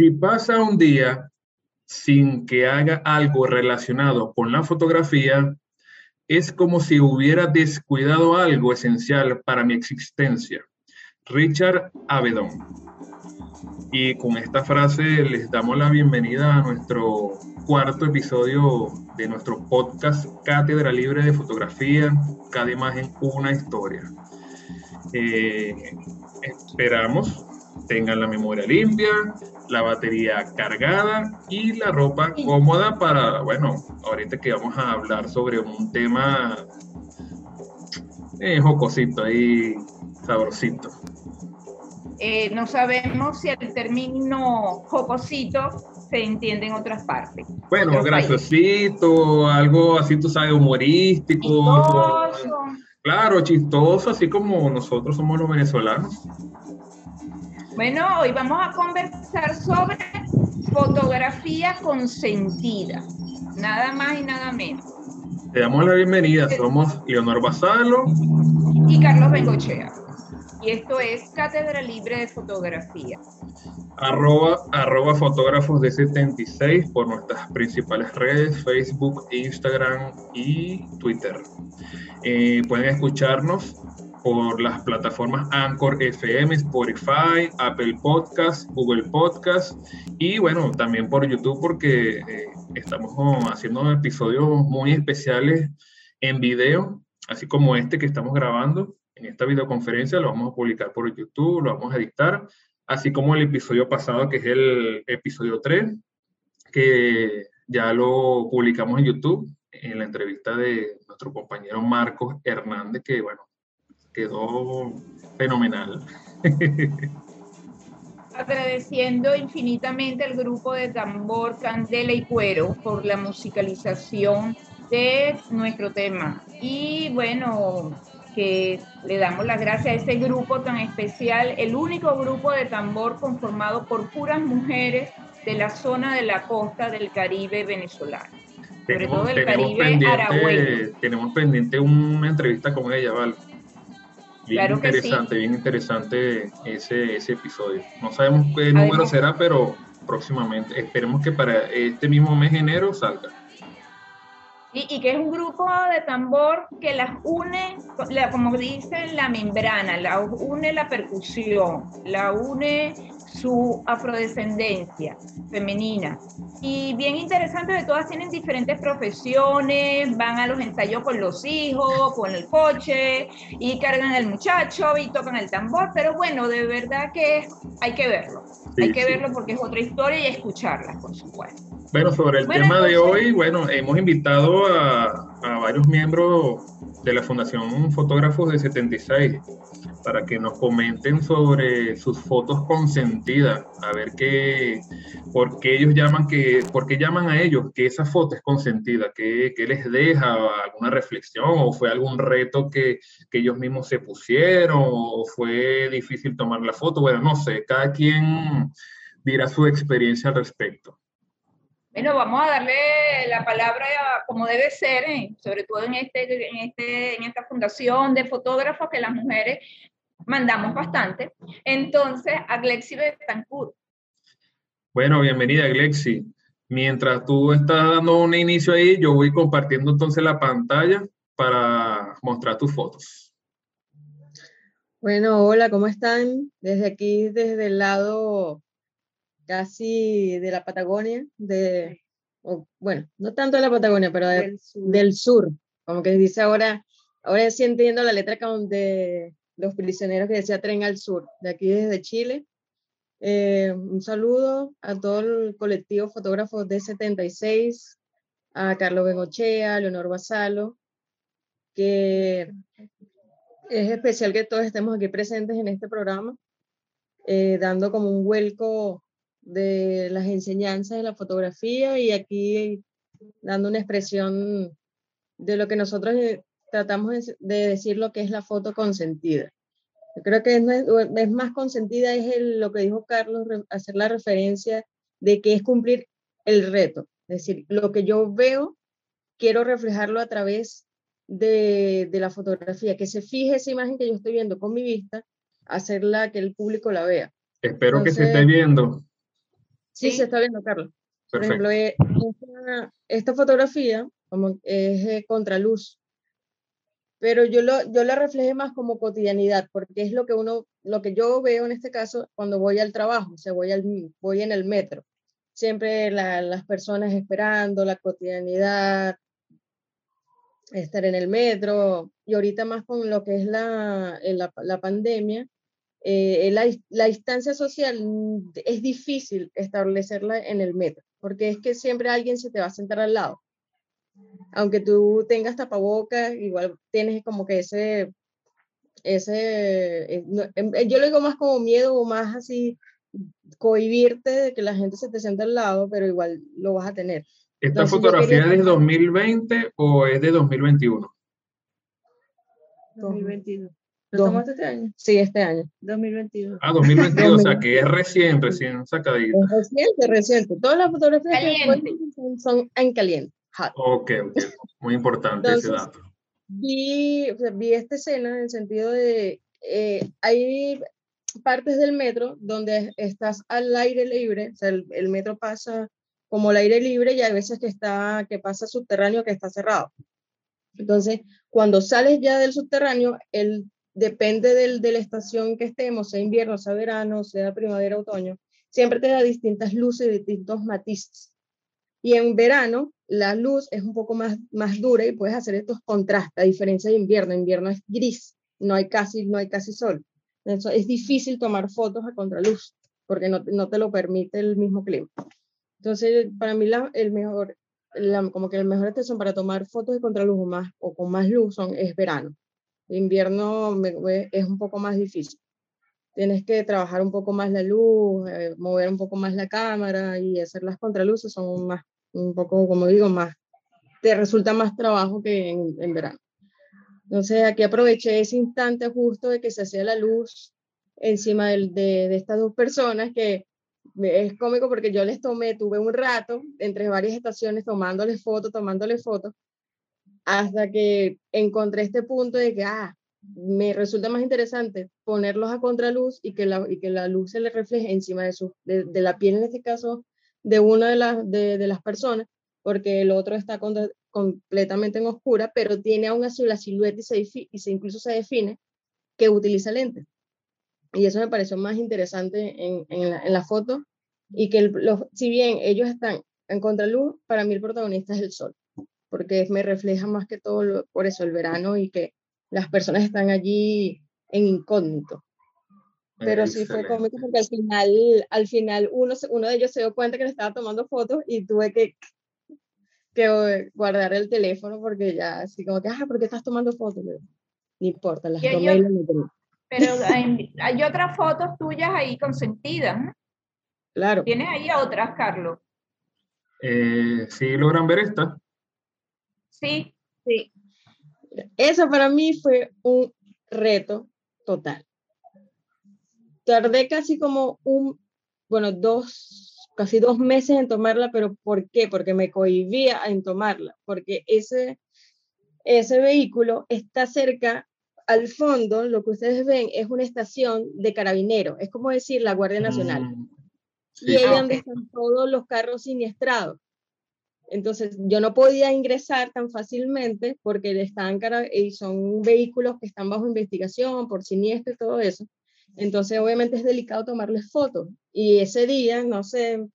Si pasa un día sin que haga algo relacionado con la fotografía, es como si hubiera descuidado algo esencial para mi existencia. Richard Avedon. Y con esta frase les damos la bienvenida a nuestro cuarto episodio de nuestro podcast Cátedra Libre de Fotografía, cada imagen una historia. Eh, esperamos tengan la memoria limpia, la batería cargada y la ropa cómoda para, bueno, ahorita que vamos a hablar sobre un tema eh, jocosito ahí, sabrosito. Eh, no sabemos si el término jocosito se entiende en otras partes. Bueno, graciosito, algo así, tú sabes, humorístico. Chistoso. Claro, chistoso, así como nosotros somos los venezolanos. Bueno, hoy vamos a conversar sobre fotografía consentida, nada más y nada menos. Te damos la bienvenida, somos Leonor Basalo y Carlos Bengochea. Y esto es Cátedra Libre de Fotografía. Arroba, arroba fotógrafos de 76 por nuestras principales redes, Facebook, Instagram y Twitter. Eh, pueden escucharnos por las plataformas Anchor FM, Spotify, Apple Podcast, Google Podcast y bueno, también por YouTube porque eh, estamos haciendo episodios muy especiales en video, así como este que estamos grabando. En esta videoconferencia lo vamos a publicar por YouTube, lo vamos a editar, así como el episodio pasado que es el episodio 3, que ya lo publicamos en YouTube en la entrevista de nuestro compañero Marcos Hernández, que bueno, quedó fenomenal. Agradeciendo infinitamente al grupo de tambor Candela y Cuero por la musicalización de nuestro tema. Y bueno, que le damos las gracias a ese grupo tan especial, el único grupo de tambor conformado por puras mujeres de la zona de la costa del Caribe venezolano. Sobre todo del Caribe Tenemos pendiente una entrevista con ella, ¿vale? Bien interesante, bien interesante ese, ese episodio. No sabemos qué número será, pero próximamente. Esperemos que para este mismo mes de enero salga. Y, y, que es un grupo de tambor que las une, la, como dicen, la membrana, la une la percusión, la une su afrodescendencia femenina. Y bien interesante de todas tienen diferentes profesiones, van a los ensayos con los hijos, con el coche, y cargan al muchacho y tocan el tambor, pero bueno, de verdad que hay que verlo, hay que verlo porque es otra historia y escucharla, por supuesto. Bueno, sobre el tema de hoy, bueno, hemos invitado a, a varios miembros de la Fundación Fotógrafos de 76 para que nos comenten sobre sus fotos consentidas, a ver qué, por qué ellos llaman que, por qué llaman a ellos que esa foto es consentida, qué les deja alguna reflexión o fue algún reto que, que, ellos mismos se pusieron o fue difícil tomar la foto, bueno, no sé, cada quien dirá su experiencia al respecto. Bueno, vamos a darle la palabra como debe ser, ¿eh? sobre todo en, este, en, este, en esta fundación de fotógrafos que las mujeres mandamos bastante. Entonces, a Glexi Betancourt. Bueno, bienvenida, Glexi. Mientras tú estás dando un inicio ahí, yo voy compartiendo entonces la pantalla para mostrar tus fotos. Bueno, hola, ¿cómo están? Desde aquí, desde el lado casi de la Patagonia, de, bueno, no tanto de la Patagonia, pero del, sur. como que dice ahora, ahora sí entiendo la letra de los prisioneros que decía Tren al Sur, de aquí desde Chile. Eh, un saludo a todo el colectivo fotógrafos de 76, a Carlos Bengochea, a Leonor Basalo, que es especial que todos estemos aquí presentes en este programa, eh, dando como un vuelco de las enseñanzas de la fotografía y aquí dando una expresión de lo que nosotros eh, tratamos de decir lo que es la foto consentida. Yo creo que es, más consentida, es lo que dijo Carlos, hacer la referencia de que es cumplir el reto. Es decir, lo que yo veo, quiero reflejarlo a través de, de la fotografía, que se fije esa imagen que yo estoy viendo con mi vista, hacerla que el público la vea. Espero que se esté viendo. Sí, se está viendo, Carlos. Por ejemplo, eh, esta, fotografía como es eh, contraluz, pero yo, lo, yo la reflejé más como cotidianidad, porque es lo que uno, lo que yo veo en este caso cuando voy al trabajo, o sea, voy, al, voy en el metro. Siempre las personas esperando, la cotidianidad, estar en el metro, y ahorita más con lo que es la, la, la pandemia, eh, la, la, distancia social es difícil establecerla en el metro, porque es que siempre alguien se te va a sentar al lado aunque tú tengas tapabocas, igual tienes como que ese, ese, eh, em, yo lo digo más como miedo o más así, cohibirte de que la gente se te sienta al lado, pero igual lo vas a tener. ¿Esta fotografía es de 2020 o es de 2021? 2021. ¿Lo tomaste este año? Sí, este año. 2022. Ah, 2022, o sea que es recién, recién sacadita. Es reciente, reciente. Todas las fotografías que son, son en caliente. Ok, ok. Muy importante ese dato. Vi, vi esta escena en el sentido de, eh, hay partes del metro donde estás al aire libre, o sea, el, metro pasa como el aire libre y hay veces que, está, que pasa subterráneo que está cerrado. Entonces, cuando sales ya del subterráneo, el, depende de la estación que estemos, sea invierno, sea verano, sea primavera, otoño, siempre te da distintas luces, distintos matices. Y en verano la luz es un poco más, más dura y puedes hacer estos contrastes, a diferencia de invierno. Invierno es gris, no hay casi, no hay casi sol. Eso es difícil tomar fotos a contraluz porque no, no te lo permite el mismo clima. Entonces, para mí la, el mejor, como que el mejor estación para tomar fotos de contraluz o, más, o con más luz son, es verano. Invierno es un poco más difícil. Tienes que trabajar un poco más la luz, eh, mover un poco más la cámara y hacer las contraluces son más un poco, como digo, más, te resulta más trabajo que en, verano. Entonces aquí aproveché ese instante justo de que se hacía la luz encima de, de, estas dos personas que es cómico porque yo les tomé, tuve un rato entre varias estaciones tomándoles fotos, tomándoles fotos, hasta que encontré este punto de que, ah, me resulta más interesante ponerlos a contraluz y que la, y que la luz se les refleje encima de, su, de, la piel, en este caso, de una de, las de, de las personas, porque el otro está completamente en oscura, pero tiene aún así la silueta y se, y se incluso se define que utiliza lentes. Y eso me pareció más interesante en, en, la, en foto. Y que los, si bien ellos están en contraluz, para mí el protagonista es el sol, porque me refleja más que todo por eso el verano y que las personas están allí en incógnito. Pero sí fue cómico porque al final, al final uno, uno de ellos se dio cuenta que le estaba tomando fotos y tuve que, que guardar el teléfono porque ya así como que, ah, ¿por qué estás tomando fotos? No importa, las tomé y las Pero hay, hay, otras fotos tuyas ahí consentidas. Claro. ¿Tienes ahí otras, Carlos? Eh, ¿Sí logran ver esta? Sí, sí. Eso para mí fue un reto total tardé casi como un, bueno, dos, casi dos meses en tomarla, pero ¿por qué? Porque me cohibía en tomarla, porque ese, ese vehículo está cerca, al fondo, lo que ustedes ven es una estación de carabineros, es como decir la Guardia Nacional. Mm, y ahí donde están todos los carros siniestrados. Entonces, yo no podía ingresar tan fácilmente porque están y son vehículos que están bajo investigación por siniestro y todo eso. Entonces, obviamente es delicado tomarles fotos. Y ese día, no sé,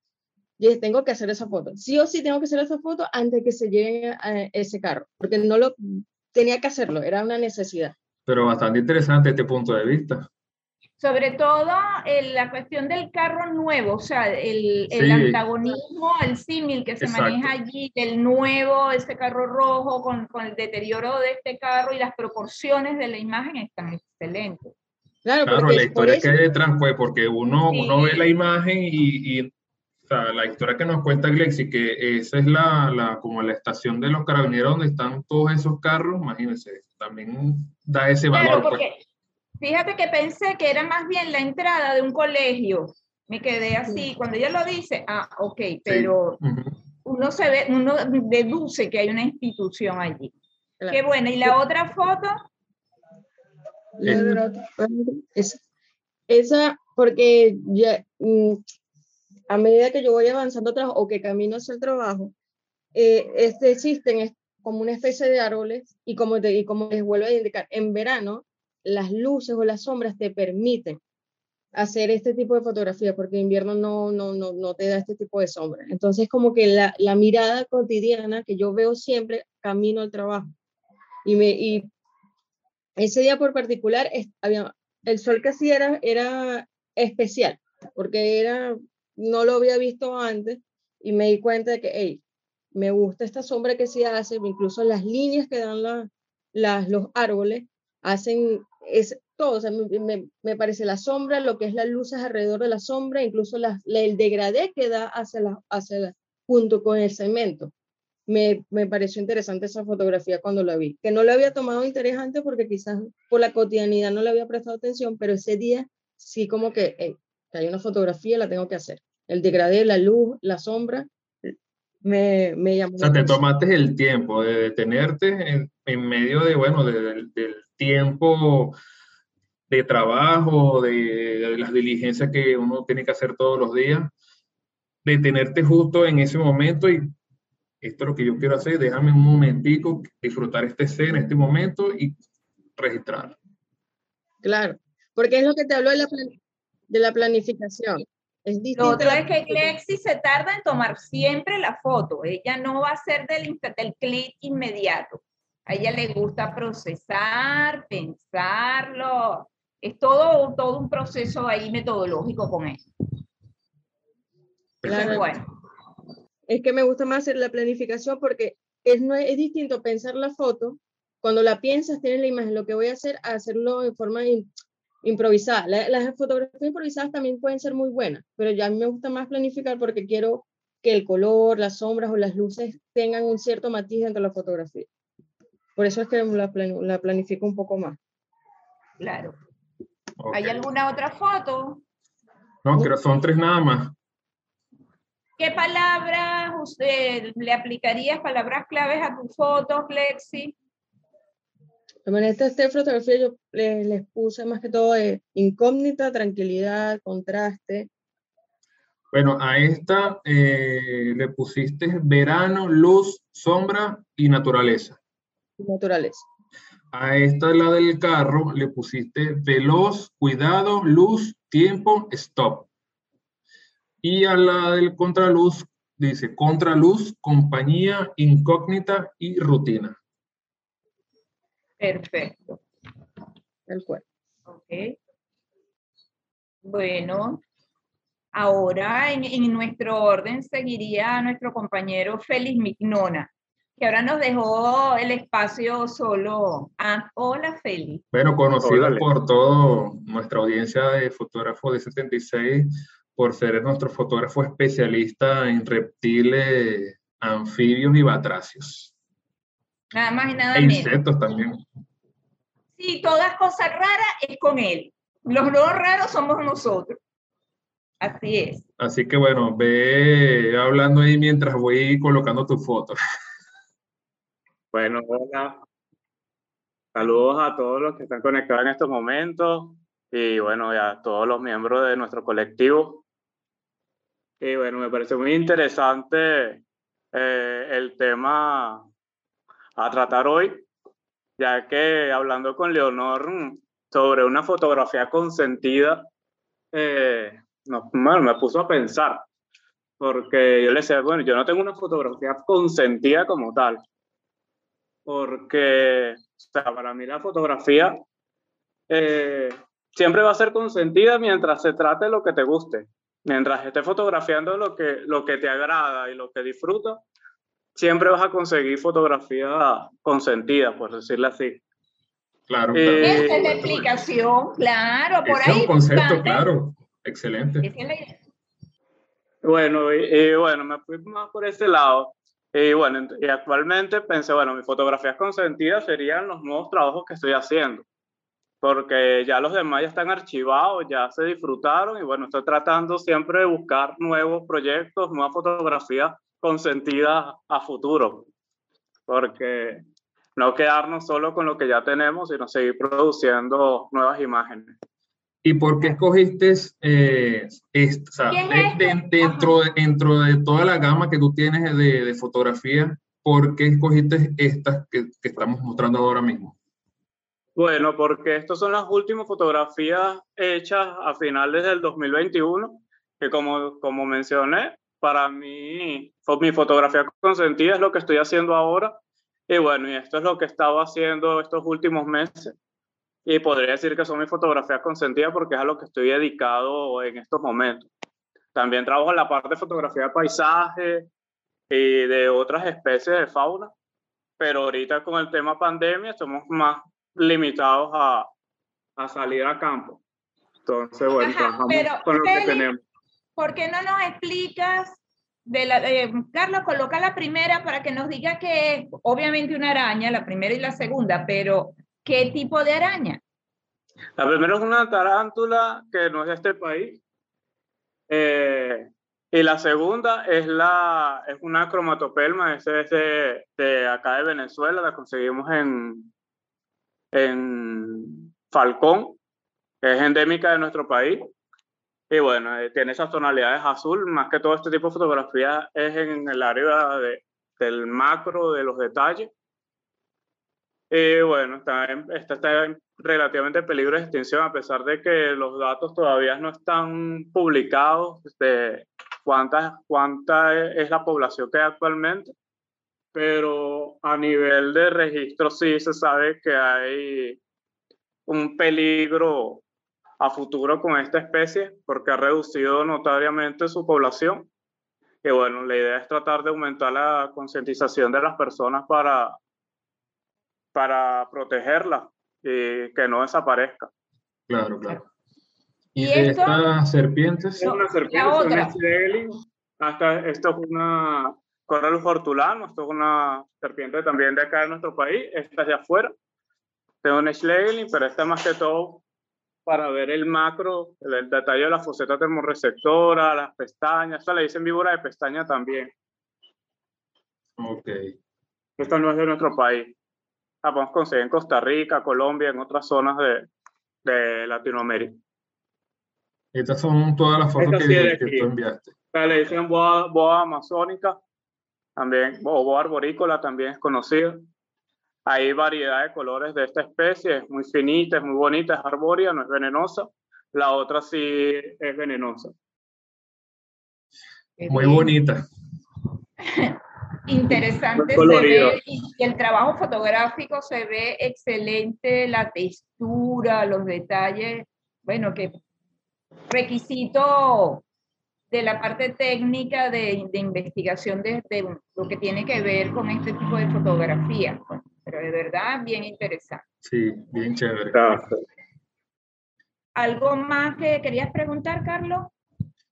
yo tengo que hacer esa foto. Sí o sí tengo que hacer esa foto antes de que se lleve a ese carro, porque no lo tenía que hacerlo, era una necesidad. Pero bastante interesante este punto de vista. Sobre todo en la cuestión del carro nuevo, o sea, el, el antagonismo, el símil que se maneja allí del nuevo, este carro rojo con, con el deterioro de este carro y las proporciones de la imagen están excelentes. Claro, la historia que hay detrás fue porque uno, uno ve la imagen y, y o sea, la historia que nos cuenta Glexi, que esa es la, la, como la estación de los carabineros donde están todos esos carros, imagínense, también da ese valor. Claro, pues. Fíjate que pensé que era más bien la entrada de un colegio. Me quedé así, cuando ella lo dice, ah, ok, pero uno se ve, uno deduce que hay una institución allí. Qué bueno, y la otra foto esa, porque ya, mm, a medida que yo voy avanzando o que camino hacia el trabajo, eh, este, existen como una especie de árboles y como, te, y como les vuelvo a indicar, en verano las luces o las sombras te permiten hacer este tipo de fotografía, porque en invierno no, no, no, no te da este tipo de sombras. Entonces, como que la, la, mirada cotidiana que yo veo siempre camino al trabajo. Y, me, y ese día por particular, había, el sol que hacía era, era especial, porque era, no lo había visto antes y me di cuenta de que, hey, me gusta esta sombra que se hace, incluso las líneas que dan la, las, los árboles hacen, es, todo, o sea, me, me, parece la sombra, lo que es las luces alrededor de la sombra, incluso la, el degradé que da hacia la, hacia la, junto con el cemento. Me, me, pareció interesante esa fotografía cuando la vi, que no la había tomado interesante porque quizás por la cotidianidad no le había prestado atención, pero ese día sí como que, hey, que hay una fotografía, la tengo que hacer. El degradé, la luz, la sombra, me, me llamó. O sea, te tomaste el tiempo de detenerte en, en medio de, bueno, del tiempo de trabajo, de, las diligencias que uno tiene que hacer todos los días, detenerte justo en ese momento y esto es lo que yo quiero hacer, déjame un momentico, disfrutar esta escena, este momento y registrar. Claro, porque es lo que te hablo de la, de la planificación. Es lo otro es que Lexi se tarda en tomar siempre la foto. Ella no va a ser del, del clic inmediato. A ella le gusta procesar, pensarlo, es todo, todo un proceso ahí metodológico con eso. Claro. bueno. Es que me gusta más hacer la planificación porque es, no, es distinto pensar la foto, cuando la piensas, tienes la imagen, lo que voy a hacer, hacerlo de forma improvisada. las fotografías improvisadas también pueden ser muy buenas, pero ya a mí me gusta más planificar porque quiero que el color, las sombras o las luces tengan un cierto matiz dentro de la fotografía. Por eso es que la, la planifico un poco más. Claro. ¿Hay alguna otra foto? No, creo son tres nada más. ¿Qué palabras usted le aplicarías, palabras claves a tus fotos, Lexi? En esta, esta fotografía yo les, puse más que todo de incógnita, tranquilidad, contraste. Bueno, a esta eh, le pusiste verano, luz, sombra y naturaleza. Naturaleza. A esta, la del carro, le pusiste veloz, cuidado, luz, tiempo, stop. Y a la del contraluz dice contraluz, compañía, incógnita y rutina. Perfecto. El cuerpo. Ok. Bueno, ahora en, en, nuestro orden seguiría nuestro compañero Félix Mignona que ahora nos dejó el espacio solo. Ah, hola, Feli. Bueno, conocida por toda nuestra audiencia de fotógrafos de 76, por ser nuestro fotógrafo especialista en reptiles, anfibios y batracios. Nada más y nada e insectos también. Sí, todas cosas raras es con él. Los no raros somos nosotros. Así es. Así que bueno, ve hablando ahí mientras voy colocando tus fotos. Bueno, hola. Saludos a todos los que están conectados en estos momentos y bueno, a todos los miembros de nuestro colectivo. Y bueno, me parece muy interesante eh, el tema a tratar hoy, ya que hablando con Leonor sobre una fotografía consentida, eh, bueno, me puso a pensar, porque yo le decía, bueno, yo no tengo una fotografía consentida como tal, porque o sea, para mí la fotografía eh, siempre va a ser consentida mientras se trate lo que te guste. Mientras estés fotografiando lo que, lo que te agrada y lo que disfrutas, siempre vas a conseguir fotografía consentida, por decirlo así. Claro. Eh, Esa es la explicación, claro, por ahí. Es un concepto, claro, excelente. Bueno, y, bueno, me fui más por ese lado. Y bueno, y actualmente pensé, bueno, mis fotografías consentidas serían los nuevos trabajos que estoy haciendo, porque ya los demás ya están archivados, ya se disfrutaron y bueno, estoy tratando siempre de buscar nuevos proyectos, nuevas fotografías consentidas a futuro, porque no quedarnos solo con lo que ya tenemos, sino seguir produciendo nuevas imágenes. ¿Y por qué escogiste eh, dentro, dentro de toda la gama que tú tienes de, de fotografía, por qué escogiste estas que, que, estamos mostrando ahora mismo? Bueno, porque estas son las últimas fotografías hechas a finales del 2021, que como, como mencioné, para mí mi fotografía consentida es lo que estoy haciendo ahora. Y bueno, y esto es lo que he estado haciendo estos últimos meses y podría decir que son mis fotografías consentidas porque es a lo que estoy dedicado en estos momentos. También trabajo en la parte de fotografía de paisaje y de otras especies de fauna, pero ahorita con el tema pandemia estamos más limitados a, a salir a campo. Entonces, bueno, trabajamos con lo que tenemos. ¿Por qué no nos explicas de la, eh, Carlos, coloca la primera para que nos diga que es obviamente una araña, la primera y la segunda, pero ¿Qué tipo de araña? La primera es una tarántula que no es de este país. Eh, y la segunda es, la, es una cromatopelma, es de, de, acá de Venezuela, la conseguimos en, en Falcón, que es endémica de nuestro país. Y bueno, eh, tiene esas tonalidades azul, más que todo este tipo de fotografía es en el área de, del macro, de los detalles. Y bueno, está, está, relativamente en peligro de extinción a pesar de que los datos todavía no están publicados de cuánta, cuánta es la población que hay actualmente, pero a nivel de registro sí se sabe que hay un peligro a futuro con esta especie porque ha reducido notoriamente su población. Y bueno, la idea es tratar de aumentar la concientización de las personas para para protegerla y que no desaparezca. Claro, claro. ¿Y, de estas serpientes? Es una serpiente, hasta esto es una Corralus hortulano, esto es una serpiente también de acá de nuestro país, esta es de afuera. Tengo un Schlegel, pero esta más que todo para ver el macro, el, detalle de la foseta termorreceptora, las pestañas, esta le dicen víbora de pestaña también. Ok. Esta no es de nuestro país la podemos conseguir en Costa Rica, Colombia, en otras zonas de, de Latinoamérica. Estas son todas las fotos que, que, tú enviaste. Le dicen boa, boa amazónica, también, o boa arborícola también es conocida. Hay variedad de colores de esta especie, es muy finita, es muy bonita, es arbórea, no es venenosa. La otra sí es venenosa. Muy bonita. Interesante se ve, y el trabajo fotográfico se ve excelente, la textura, los detalles, bueno, que requisito de la parte técnica de, de investigación de, lo que tiene que ver con este tipo de fotografía, pero de verdad bien interesante. Sí, bien chévere. ¿Algo más que querías preguntar, Carlos?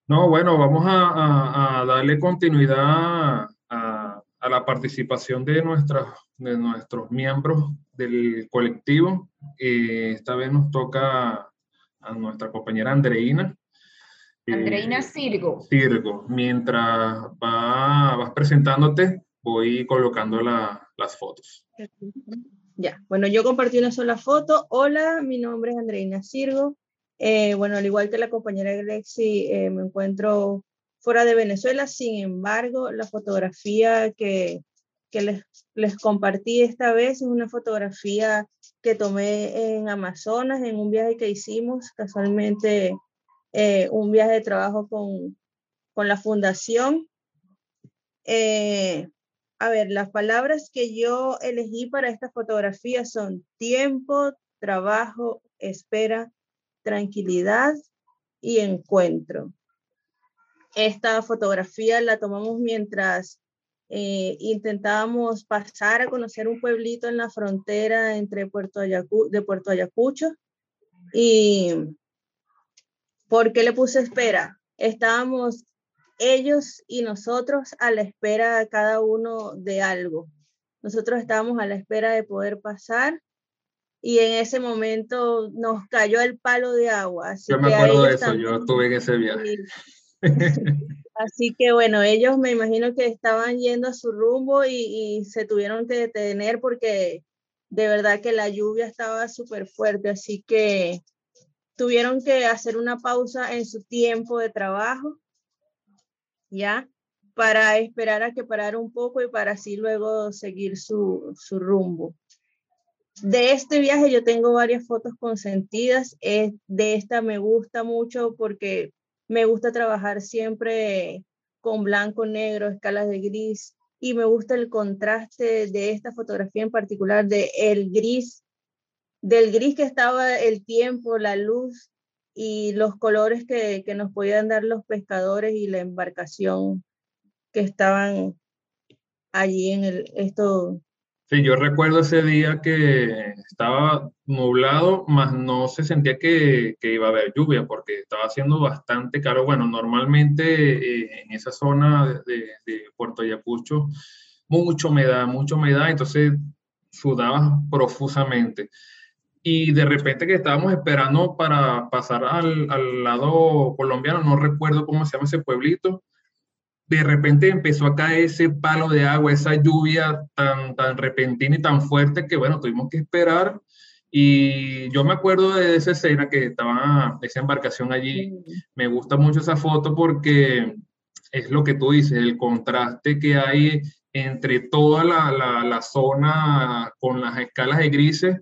No, bueno, vamos a, a darle continuidad a, la participación de, nuestras, de nuestros miembros del colectivo. Eh, esta vez nos toca a nuestra compañera Andreina. Eh, Andreina Sirgo. Sirgo. Mientras va, vas presentándote, voy colocando la, las fotos. Ya, bueno, yo compartí una sola foto. Hola, mi nombre es Andreina Sirgo. Eh, bueno, al igual que la compañera Alexi, me encuentro fuera de Venezuela. Sin embargo, la fotografía que, les, compartí esta vez es una fotografía que tomé en Amazonas, en un viaje que hicimos, casualmente eh, un viaje de trabajo con, con la fundación. Eh, a ver, las palabras que yo elegí para esta fotografía son tiempo, trabajo, espera, tranquilidad y encuentro. Esta fotografía la tomamos mientras eh, intentábamos pasar a conocer un pueblito en la frontera entre Puerto de Puerto Ayacucho. ¿Y por qué le puse espera? Estábamos ellos y nosotros a la espera cada uno de algo. Nosotros estábamos a la espera de poder pasar y en ese momento nos cayó el palo de agua. yo me acuerdo de eso, yo estuve en ese viaje. Así que bueno, ellos me imagino que estaban yendo a su rumbo y, se tuvieron que detener porque de verdad que la lluvia estaba súper fuerte. Así que tuvieron que hacer una pausa en su tiempo de trabajo, ¿ya? Para esperar a que parara un poco y para así luego seguir su, su rumbo. De este viaje yo tengo varias fotos consentidas. de esta me gusta mucho porque me gusta trabajar siempre con blanco, negro, escalas de gris y me gusta el contraste de esta fotografía en particular de el gris, del gris que estaba el tiempo, la luz y los colores que, que nos podían dar los pescadores y la embarcación que estaban allí en el, esto, Yo recuerdo ese día que estaba nublado, más no se sentía que, que, iba a haber lluvia porque estaba haciendo bastante caro. Bueno, normalmente eh, en esa zona de, de, Puerto Ayacucho, mucha humedad, mucha humedad, entonces sudaba profusamente. Y de repente que estábamos esperando para pasar al, al lado colombiano, no recuerdo cómo se llama ese pueblito, de repente empezó a caer ese palo de agua, esa lluvia tan, tan repentina y tan fuerte que, bueno, tuvimos que esperar. Y yo me acuerdo de esa escena que estaba esa embarcación allí. Me gusta mucho esa foto porque es lo que tú dices, el contraste que hay entre toda la, la, la zona con las escalas de grises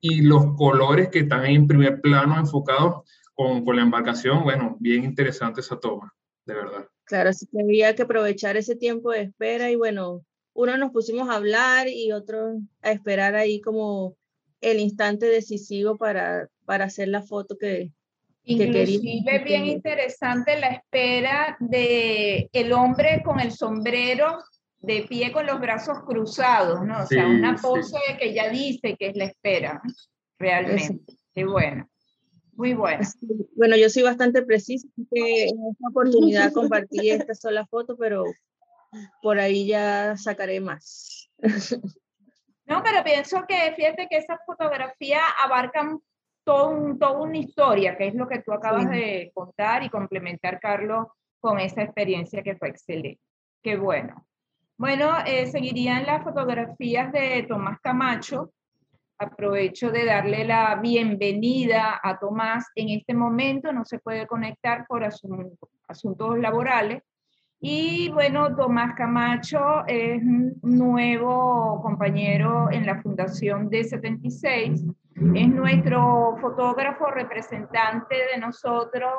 y los colores que están en primer plano enfocados con, con la embarcación. Bueno, bien interesante esa toma, de verdad. Claro, así que había que aprovechar ese tiempo de espera y bueno, uno nos pusimos a hablar y otro a esperar ahí como el instante decisivo para, para hacer la foto que, Inclusive bien interesante la espera de el hombre con el sombrero de pie con los brazos cruzados, ¿no? O sea, una pose que ya dice que es la espera, realmente. Qué bueno. Muy bueno. Bueno, yo soy bastante precisa, que en esta oportunidad compartí esta sola foto, pero por ahí ya sacaré más. No, pero pienso que fíjate que esas fotografías abarcan todo toda una historia, que es lo que tú acabas de contar y complementar, Carlos, con esa experiencia que fue excelente. Qué bueno. Bueno, eh, seguirían las fotografías de Tomás Camacho, Aprovecho de darle la bienvenida a Tomás. En este momento no se puede conectar por asuntos laborales. Y bueno, Tomás Camacho es nuevo compañero en la Fundación D76. Es nuestro fotógrafo representante de nosotros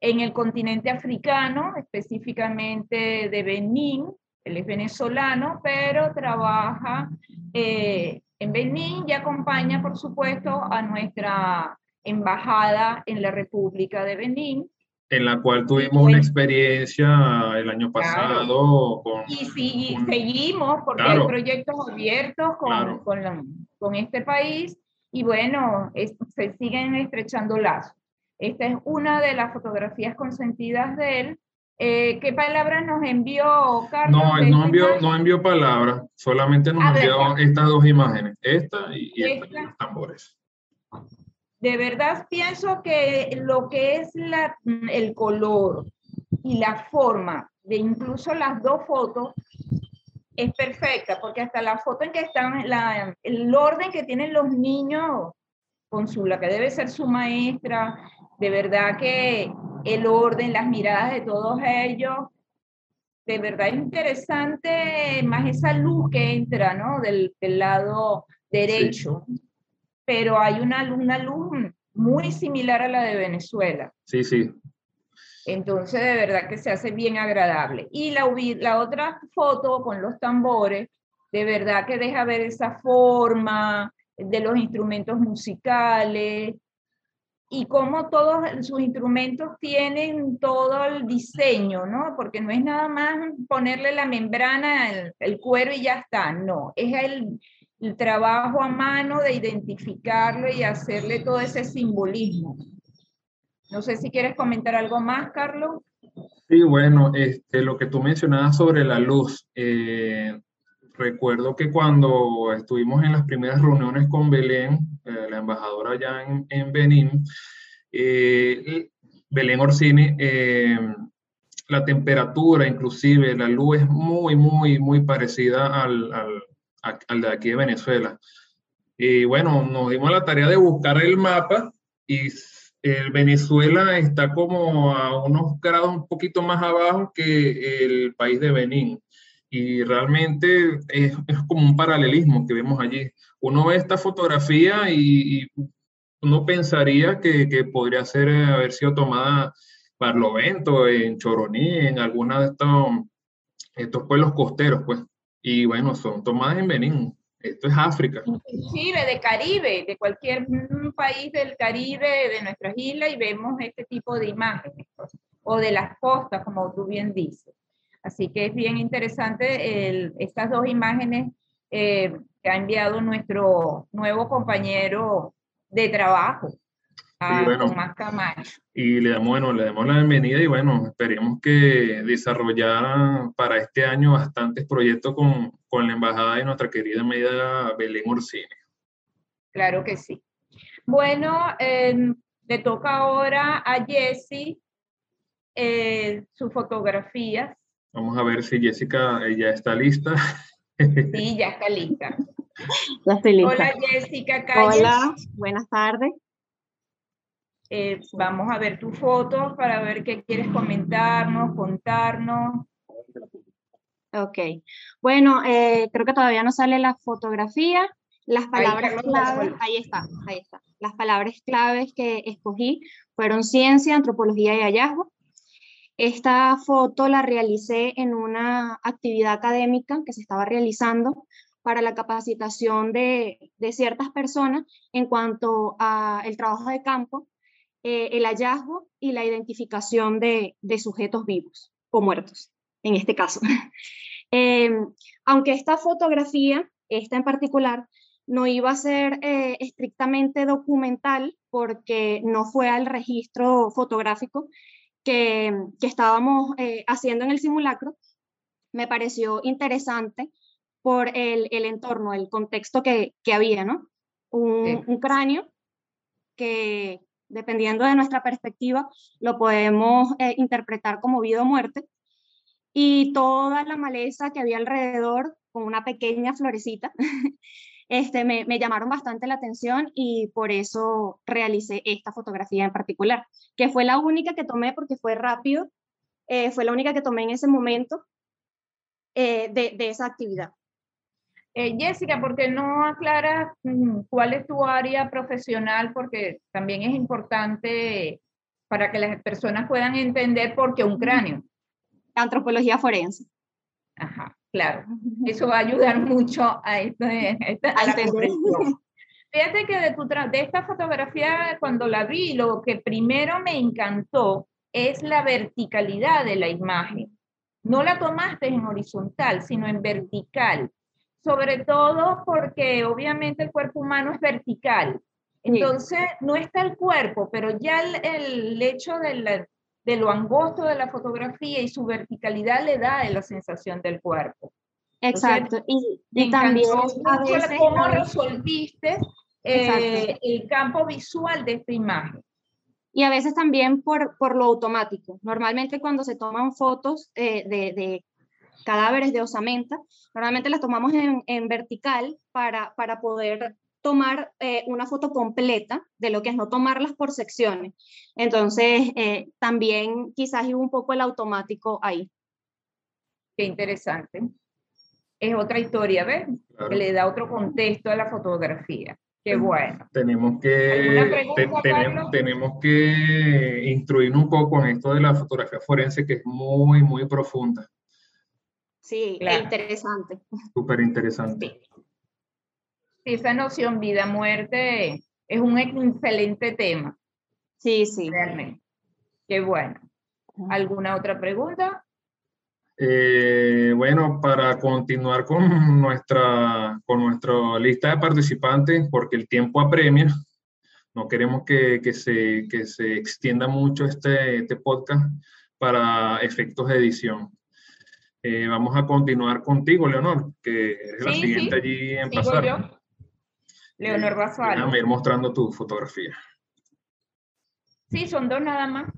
en el continente africano, específicamente de Benín. Él es venezolano, pero trabaja eh, en Benín y acompaña, por supuesto, a nuestra embajada en la República de Benín. En la cual tuvimos una experiencia el año pasado. Con, y sí, seguimos porque hay proyectos abiertos con, con, con, este país y bueno, se siguen estrechando lazos. Esta es una de las fotografías consentidas de él eh, ¿Qué palabras nos envió Carlos? No, él no envió, no envió palabras, solamente nos envió estas dos imágenes, esta y, esta, los tambores. De verdad pienso que lo que es la, el color y la forma de incluso las dos fotos es perfecta, porque hasta la foto en que están, la, el orden que tienen los niños con su, la que debe ser su maestra, de verdad que el orden, las miradas de todos ellos. De verdad interesante más esa luz que entra, ¿no? Del, lado derecho. Pero hay una, una luz muy similar a la de Venezuela. Sí, sí. Entonces, de verdad que se hace bien agradable. Y la, la otra foto con los tambores, de verdad que deja ver esa forma de los instrumentos musicales, y cómo todos sus instrumentos tienen todo el diseño, ¿no? Porque no es nada más ponerle la membrana, el, el cuero y ya está, no, es el, el, trabajo a mano de identificarlo y hacerle todo ese simbolismo. No sé si quieres comentar algo más, Carlos. Sí, bueno, este, lo que tú mencionabas sobre la luz, eh, recuerdo que cuando estuvimos en las primeras reuniones con Belén, eh, la embajadora allá en, en Benín, eh, Belén Orsini, eh, la temperatura, inclusive la luz es muy, muy, muy parecida al, al, al, de aquí de Venezuela. Y bueno, nos dimos la tarea de buscar el mapa y el Venezuela está como a unos grados un poquito más abajo que el país de Benín. Y realmente es, como un paralelismo que vemos allí. Uno ve esta fotografía y, uno pensaría que, que, podría ser, haber sido tomada Barlovento, en Choroní, en alguna de estos, estos pueblos costeros, pues. Y bueno, son tomadas en Benín. Esto es África. Inclusive de Caribe, de cualquier país del Caribe, de nuestras islas, y vemos este tipo de imágenes, pues, o de las costas, como tú bien dices. Así que es bien interesante el, estas dos imágenes eh, que ha enviado nuestro nuevo compañero de trabajo, a Tomás Camacho. Y le damos, bueno, le damos la bienvenida y bueno, esperemos que desarrollara para este año bastantes proyectos con, con la embajada de nuestra querida amiga Belén Orsini. Claro que sí. Bueno, em, le toca ahora a Jessie eh, sus fotografías. Vamos a ver si Jessica ya está lista. Sí, ya está lista. Ya estoy lista. Hola Jessica Hola, buenas tardes. Eh, vamos a ver tu foto para ver qué quieres comentarnos, contarnos. Ok, bueno, eh, creo que todavía no sale la fotografía. Las palabras claves, ahí está, ahí está. Las palabras claves que escogí fueron ciencia, antropología y hallazgo. Esta foto la realicé en una actividad académica que se estaba realizando para la capacitación de, ciertas personas en cuanto al trabajo de campo eh, el hallazgo y la identificación de, sujetos vivos o muertos, en este caso. Em, aunque esta fotografía, esta en particular, no iba a ser eh, estrictamente documental porque no fue al registro fotográfico que, estábamos eh, haciendo en el simulacro, me pareció interesante por el, entorno, el contexto que, había, ¿no? Un, un cráneo que, dependiendo de nuestra perspectiva, lo podemos eh, interpretar como vida o muerte. Y toda la maleza que había alrededor, con una pequeña florecita, este, me, llamaron bastante la atención y por eso realicé esta fotografía en particular, que fue la única que tomé porque fue rápido, eh, fue la única que tomé en ese momento eh, de, de esa actividad. Eh, Jessica, ¿por qué no aclaras mm, cuál es tu área profesional? Porque también es importante para que las personas puedan entender por qué un cráneo. Antropología forense. Ajá, claro. Eso va a ayudar mucho a, esto, a, la comprensión. Fíjate que de, tu de esta fotografía, cuando la vi, lo que primero me encantó es la verticalidad de la imagen. No la tomaste en horizontal, sino en vertical sobre todo porque obviamente el cuerpo humano es vertical. Entonces, no está el cuerpo, pero ya el, hecho de, de, lo angosto de la fotografía y su verticalidad le da la sensación del cuerpo. Exacto. y, también a veces, cómo resolviste eh, el campo visual de esta imagen. Y a veces también por, por lo automático. Normalmente cuando se toman fotos eh, de, de, cadáveres de osamenta. Normalmente las tomamos en, vertical para, para poder tomar eh, una foto completa de lo que es no tomarlas por secciones. Entonces, eh, también quizás hay un poco el automático ahí. Qué interesante. Es otra historia, ¿ves? Que le da otro contexto a la fotografía. Qué bueno. Tenemos que, tenemos, tenemos que instruir un poco en esto de la fotografía forense, que es muy, muy profunda. Sí, interesante. Súper interesante. Sí. Esa noción vida-muerte es un excelente tema. Sí, sí. Realmente. Qué bueno. ¿Alguna otra pregunta? Eh, bueno, para continuar con nuestra, con nuestra lista de participantes, porque el tiempo apremia, no queremos que, que, se, que se extienda mucho este, este podcast para efectos de edición. Eh, vamos a continuar contigo, Leonor, que es la siguiente allí en pasar. Leonor Basual. Déjame ir mostrando tu fotografía. Sí, son dos nada más.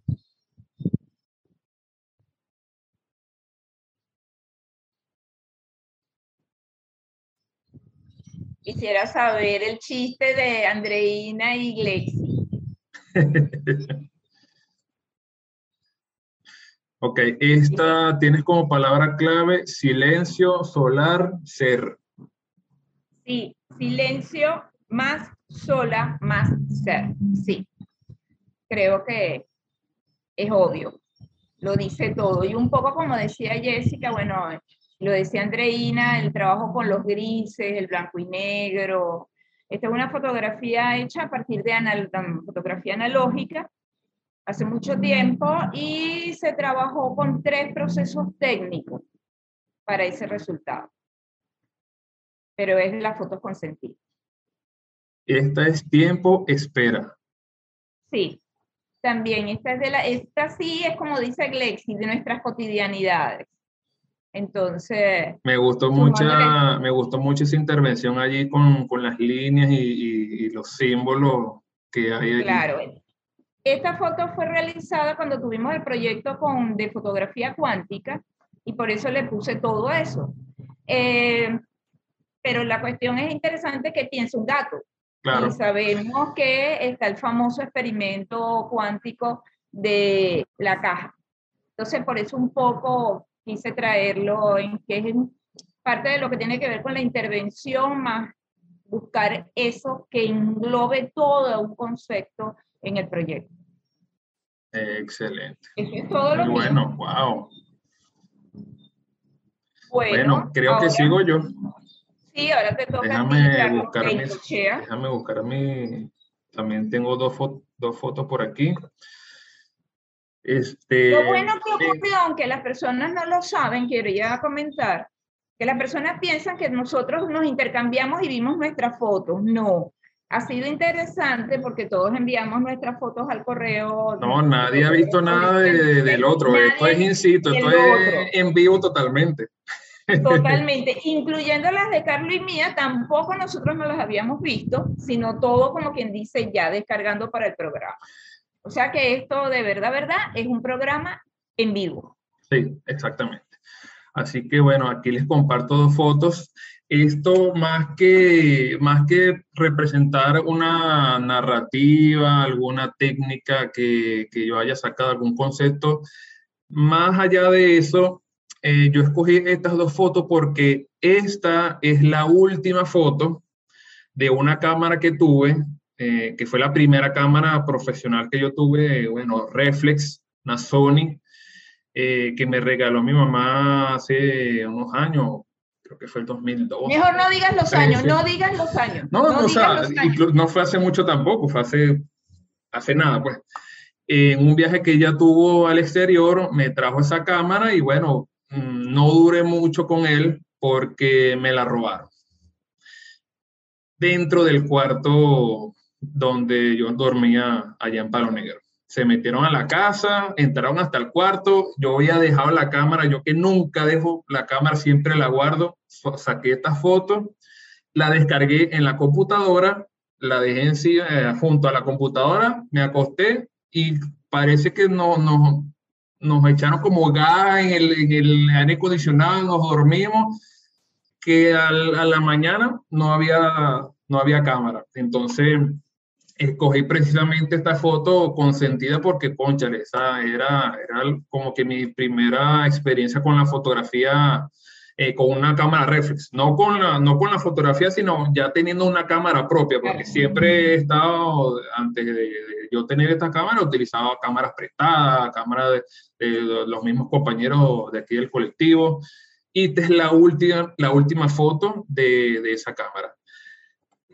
Quisiera saber el chiste de Andreina y Glexi. ok, esta tienes como palabra clave silencio, solar, ser. Sí, silencio más sola más ser. Sí, creo que es obvio. Lo dice todo. Y un poco como decía Jessica, bueno, lo decía Andreina, el trabajo con los grises, el blanco y negro. Esta es una fotografía hecha a partir de fotografía analógica hace mucho tiempo y se trabajó con tres procesos técnicos para ese resultado. Pero es la foto consentida. Esta es tiempo, espera. Sí, también. Esta, es de la, esta sí es como dice Glexi, de nuestras cotidianidades. Entonces. Me gustó, mucha, me gustó mucho esa intervención allí con, con las líneas y, y, los símbolos que hay allí. Claro. Esta foto fue realizada cuando tuvimos el proyecto con, de fotografía cuántica y por eso le puse todo eso. Eh, pero la cuestión es interesante que piense un gato. Claro. Y sabemos que está el famoso experimento cuántico de la caja. Entonces, por eso un poco quise traerlo en que es parte de lo que tiene que ver con la intervención más buscar eso que englobe todo un concepto en el proyecto. Excelente. es todo lo bueno, wow. Bueno, creo que sigo yo. Sí, ahora te toca déjame buscar, déjame buscar mi... También tengo dos, dos fotos por aquí. Este, lo bueno que ocurrió, aunque las personas no lo saben, quiero ya comentar, que las personas piensan que nosotros nos intercambiamos y vimos nuestras fotos. No, ha sido interesante porque todos enviamos nuestras fotos al correo. No, nadie ha visto nada del otro. Esto es in situ, esto es en vivo totalmente. Totalmente, incluyendo las de Carlos y mía, tampoco nosotros no las habíamos visto, sino todo como quien dice ya descargando para el programa. O sea que esto de verdad, verdad, es un programa en vivo. Sí, exactamente. Así que bueno, aquí les comparto dos fotos. Esto más que, más que representar una narrativa, alguna técnica que, que yo haya sacado, algún concepto, más allá de eso, eh, yo escogí estas dos fotos porque esta es la última foto de una cámara que tuve eh, que fue la primera cámara profesional que yo tuve, bueno, Reflex, una Sony, eh, que me regaló mi mamá hace unos años, creo que fue el 2002. Mejor no digas los años, no digas los años. No, no, no, no fue hace mucho tampoco, fue hace, hace nada, pues. En un viaje que ella tuvo al exterior, me trajo esa cámara y bueno, no duré mucho con él porque me la robaron. Dentro del cuarto donde yo dormía allá en Palo Negro. Se metieron a la casa, entraron hasta el cuarto, yo había dejado la cámara, yo que nunca dejo la cámara, siempre la guardo, saqué esta foto, la descargué en la computadora, la dejé en eh, junto a la computadora, me acosté y parece que no, no, nos echaron como gas en el, en el aire acondicionado, nos dormimos, que a la mañana no había, no había cámara. Entonces, escogí precisamente esta foto consentida porque, conchale, esa era, era como que mi primera experiencia con la fotografía eh, con una cámara reflex, no con, la, no con la fotografía, sino ya teniendo una cámara propia, porque siempre he estado, antes de, yo tener esta cámara, utilizaba cámaras prestadas, cámaras de, de, los mismos compañeros de aquí del colectivo, y esta es la última, la última foto de, de esa cámara.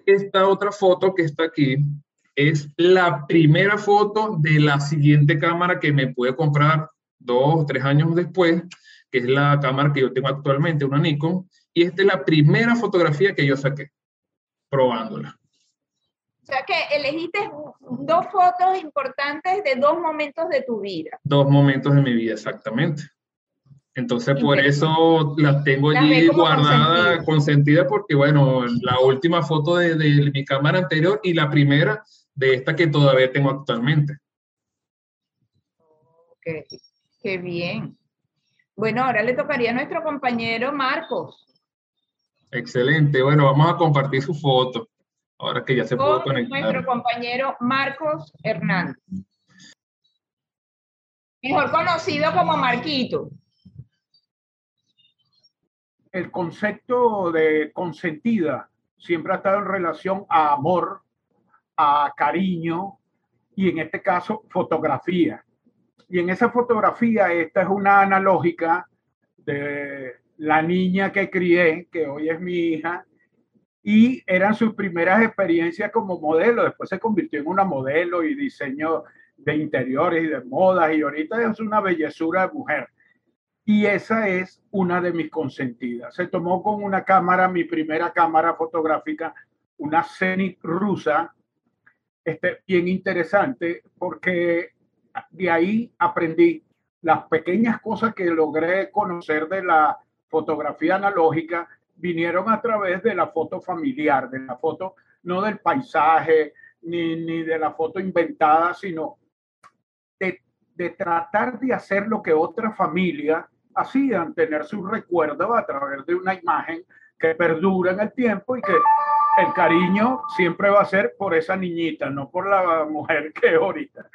Esta otra foto que está aquí es la primera foto de la siguiente cámara que me pude comprar dos tres años después, que es la cámara que yo tengo actualmente, una Nikon, y esta es la primera fotografía que yo saqué, probándola. O sea que elegiste dos fotos importantes de dos momentos de tu vida. Dos momentos de mi vida, exactamente. Entonces, por eso las tengo allí guardadas, consentidas, porque, bueno, la última foto de, de, mi cámara anterior y la primera de esta que todavía tengo actualmente. Ok, qué bien. Bueno, ahora le tocaría a nuestro compañero Marcos. Excelente. Bueno, vamos a compartir su foto. Ahora que ya se pudo conectar. Nuestro compañero Marcos Hernández. Mejor conocido como Marquito. El concepto de consentida siempre ha estado en relación a amor, a cariño y en este caso fotografía. Y en esa fotografía, esta es una analógica de la niña que crié, que hoy es mi hija, y eran sus primeras experiencias como modelo. Después se convirtió en una modelo y diseño de interiores y de modas y ahorita es una bellezura de mujer. Y esa es una de mis consentidas. Se tomó con una cámara, mi primera cámara fotográfica, una Zenith rusa, este, bien interesante, porque de ahí aprendí las pequeñas cosas que logré conocer de la fotografía analógica, vinieron a través de la foto familiar, de la foto no del paisaje ni, ni de la foto inventada, sino de, de tratar de hacer lo que otra familia hacían, tener su recuerdo a través de una imagen que perdura en el tiempo y que el cariño siempre va a ser por esa niñita, no por la mujer que ahorita.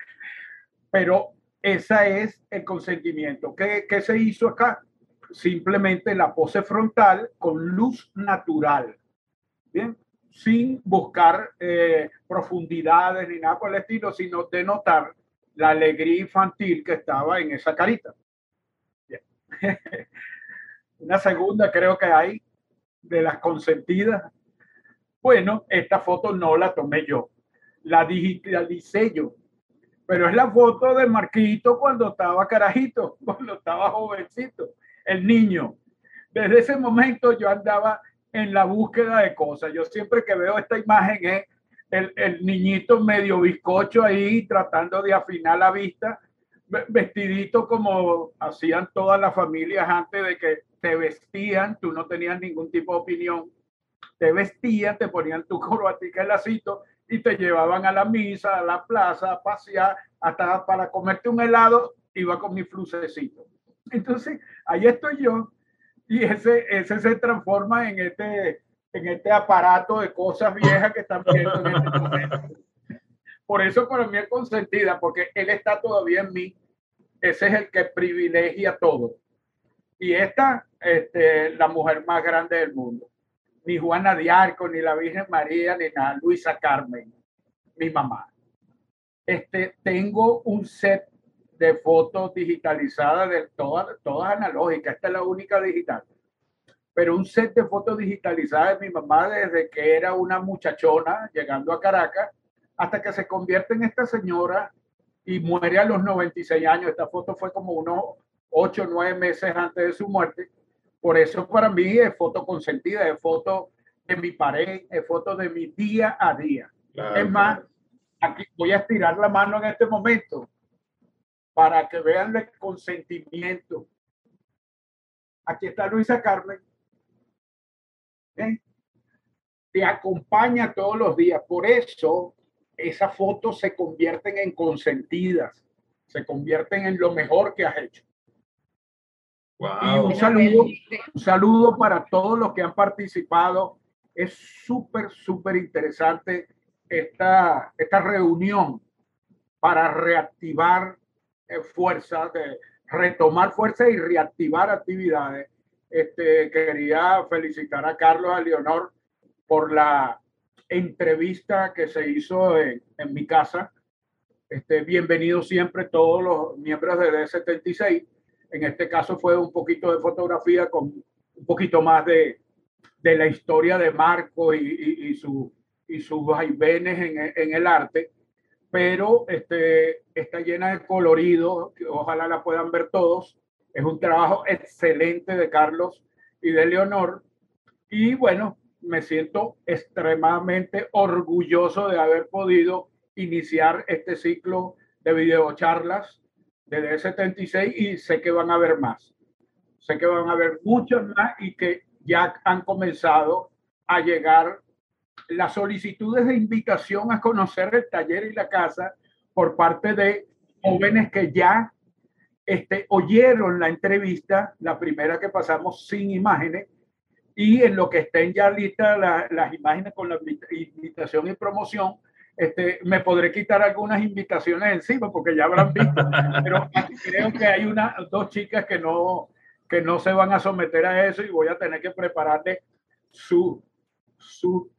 Pero esa es el consentimiento. ¿Qué, qué se hizo acá? Simplemente la pose frontal con luz natural. Bien, sin buscar eh, profundidades ni nada por el estilo, sino denotar la alegría infantil que estaba en esa carita. Una segunda creo que hay de las consentidas. Bueno, esta foto no la tomé yo, la digitalicé yo, pero es la foto de Marquito cuando estaba carajito, cuando estaba jovencito, el niño. Desde ese momento yo andaba en la búsqueda de cosas. Yo siempre que veo esta imagen es el, el niñito medio bizcocho ahí tratando de afinar la vista vestidito como hacían todas las familias antes de que te vestían, tú no tenías ningún tipo de opinión, te vestían, te ponían tu corbatica el lacito y te llevaban a la misa, a la plaza, a pasear, hasta para comerte un helado, iba con mi flucecito. Entonces, ahí estoy yo y ese, ese se transforma en este, en este aparato de cosas viejas que están viendo en este momento. Por eso para mí es consentida, porque él está todavía en mí. Ese es el que privilegia todo. Y esta, este, la mujer más grande del mundo. Ni Juana de Arco, ni la Virgen María, ni nada. Luisa Carmen, mi mamá. Este, tengo un set de fotos digitalizadas, de todas, todas analógicas. Esta es la única digital. Pero un set de fotos digitalizadas de mi mamá desde que era una muchachona llegando a Caracas hasta que se convierte en esta señora y muere a los 96 años. Esta foto fue como unos 8 o 9 meses antes de su muerte. Por eso para mí es foto consentida, es foto de mi pared, es foto de mi día a día. es más, aquí voy a estirar la mano en este momento para que vean el consentimiento. Aquí está Luisa Carmen. ¿Eh? Te acompaña todos los días. Por eso esas fotos se convierten en consentidas, se convierten en lo mejor que has hecho. Y un saludo, un saludo para todos los que han participado. Es súper, súper interesante esta, esta reunión para reactivar eh, fuerzas, de retomar fuerzas y reactivar actividades. Este, quería felicitar a Carlos, a Leonor por la entrevista que se hizo en, en mi casa. Este, bienvenido siempre todos los miembros de D76. En este caso fue un poquito de fotografía con un poquito más de, de la historia de Marco y, y, y, su, y sus vaivenes en, en, el arte, pero este, está llena de colorido, que ojalá la puedan ver todos. Es un trabajo excelente de Carlos y de Leonor. Y bueno, me siento extremadamente orgulloso de haber podido iniciar este ciclo de videocharlas de D76 y sé que van a haber más. Sé que van a haber muchos más y que ya han comenzado a llegar las solicitudes de invitación a conocer el taller y la casa por parte de jóvenes que ya este, oyeron la entrevista, la primera que pasamos sin imágenes, y en lo que estén ya listas las imágenes con la invitación y promoción, este, me podré quitar algunas invitaciones encima porque ya habrán visto, pero creo que hay una, dos chicas que no, que no se van a someter a eso y voy a tener que prepararle su, su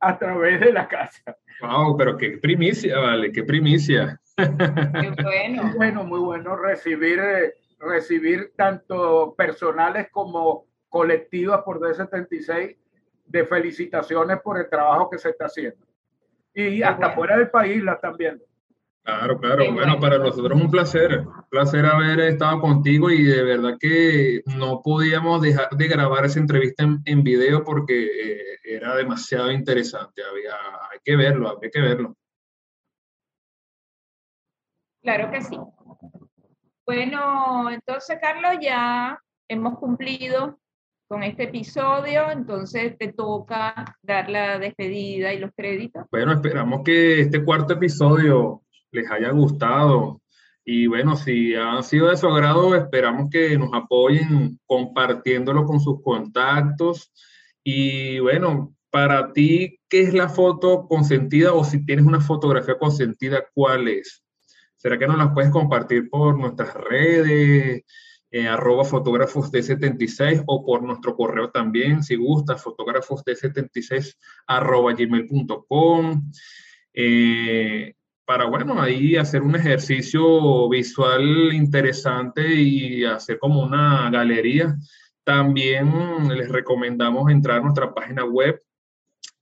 a través de la casa. Wow, pero qué primicia, vale, qué primicia. Qué bueno. Muy bueno, muy bueno recibir, eh, recibir tanto personales como colectivas por D76 de felicitaciones por el trabajo que se está haciendo y hasta fuera del país la están viendo. Claro, claro. Bueno, para nosotros es un placer, un placer haber estado contigo y de verdad que no podíamos dejar de grabar esa entrevista en, video porque eh, era demasiado interesante. Había, hay que verlo, había que verlo. Claro que sí. Bueno, entonces, Carlos, ya hemos cumplido con este episodio, entonces te toca dar la despedida y los créditos. Bueno, esperamos que este cuarto episodio les haya gustado. Y bueno, si ha sido de su agrado, esperamos que nos apoyen compartiéndolo con sus contactos. Y bueno, para ti, ¿qué es la foto consentida o si tienes una fotografía consentida, cuál es? ¿Será que nos las puedes compartir por nuestras redes? eh, arroba fotógrafos de 76 o por nuestro correo también, si gusta, fotógrafos de 76 arroba gmail.com. para, bueno, ahí hacer un ejercicio visual interesante y hacer como una galería. También les recomendamos entrar a nuestra página web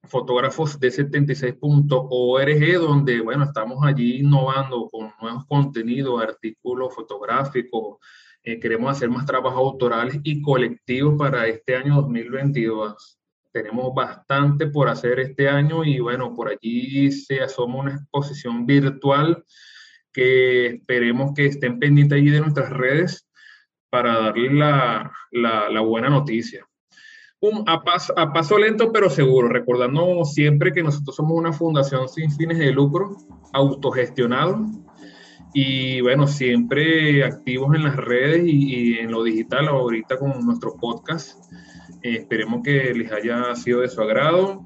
fotógrafos de 76.org, donde, bueno, estamos allí innovando con nuevos contenidos, artículos fotográficos, eh, queremos hacer más trabajos autorales y colectivos para este año 2022. Tenemos bastante por hacer este año y bueno, por allí se asoma una exposición virtual que esperemos que estén pendientes allí de nuestras redes para darles la, la, la buena noticia. Un, a, paso, a paso lento pero seguro, recordando siempre que nosotros somos una fundación sin fines de lucro, autogestionado, y bueno, siempre activos en las redes y, en lo digital, ahorita con nuestro podcast. Eh, esperemos que les haya sido de su agrado.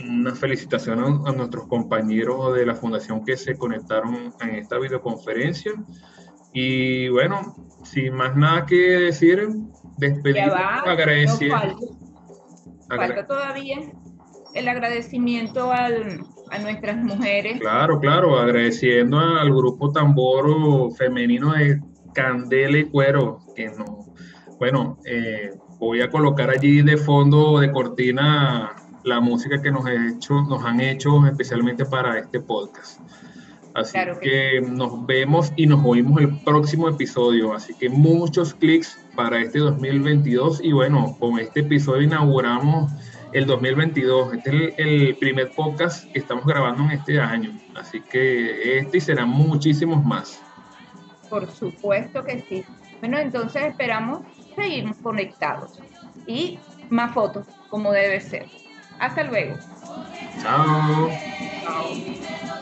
Una felicitación a, nuestros compañeros de la fundación que se conectaron en esta videoconferencia. Y bueno, sin más nada que decir, despedir, agradecer. falta todavía el agradecimiento al, a nuestras mujeres. Claro, claro, agradeciendo al grupo tambor femenino de Candela y Cuero, que no, bueno, eh, voy a colocar allí de fondo de cortina la música que nos, he hecho, nos han hecho especialmente para este podcast. Así que, nos vemos y nos oímos el próximo episodio. Así que muchos clics para este 2022 y bueno, con este episodio inauguramos el 2022. Este es el, primer podcast que estamos grabando en este año. Así que este y serán muchísimos más. Por supuesto que sí. Bueno, entonces esperamos seguir conectados y más fotos como debe ser. Hasta luego. Chao. Chao.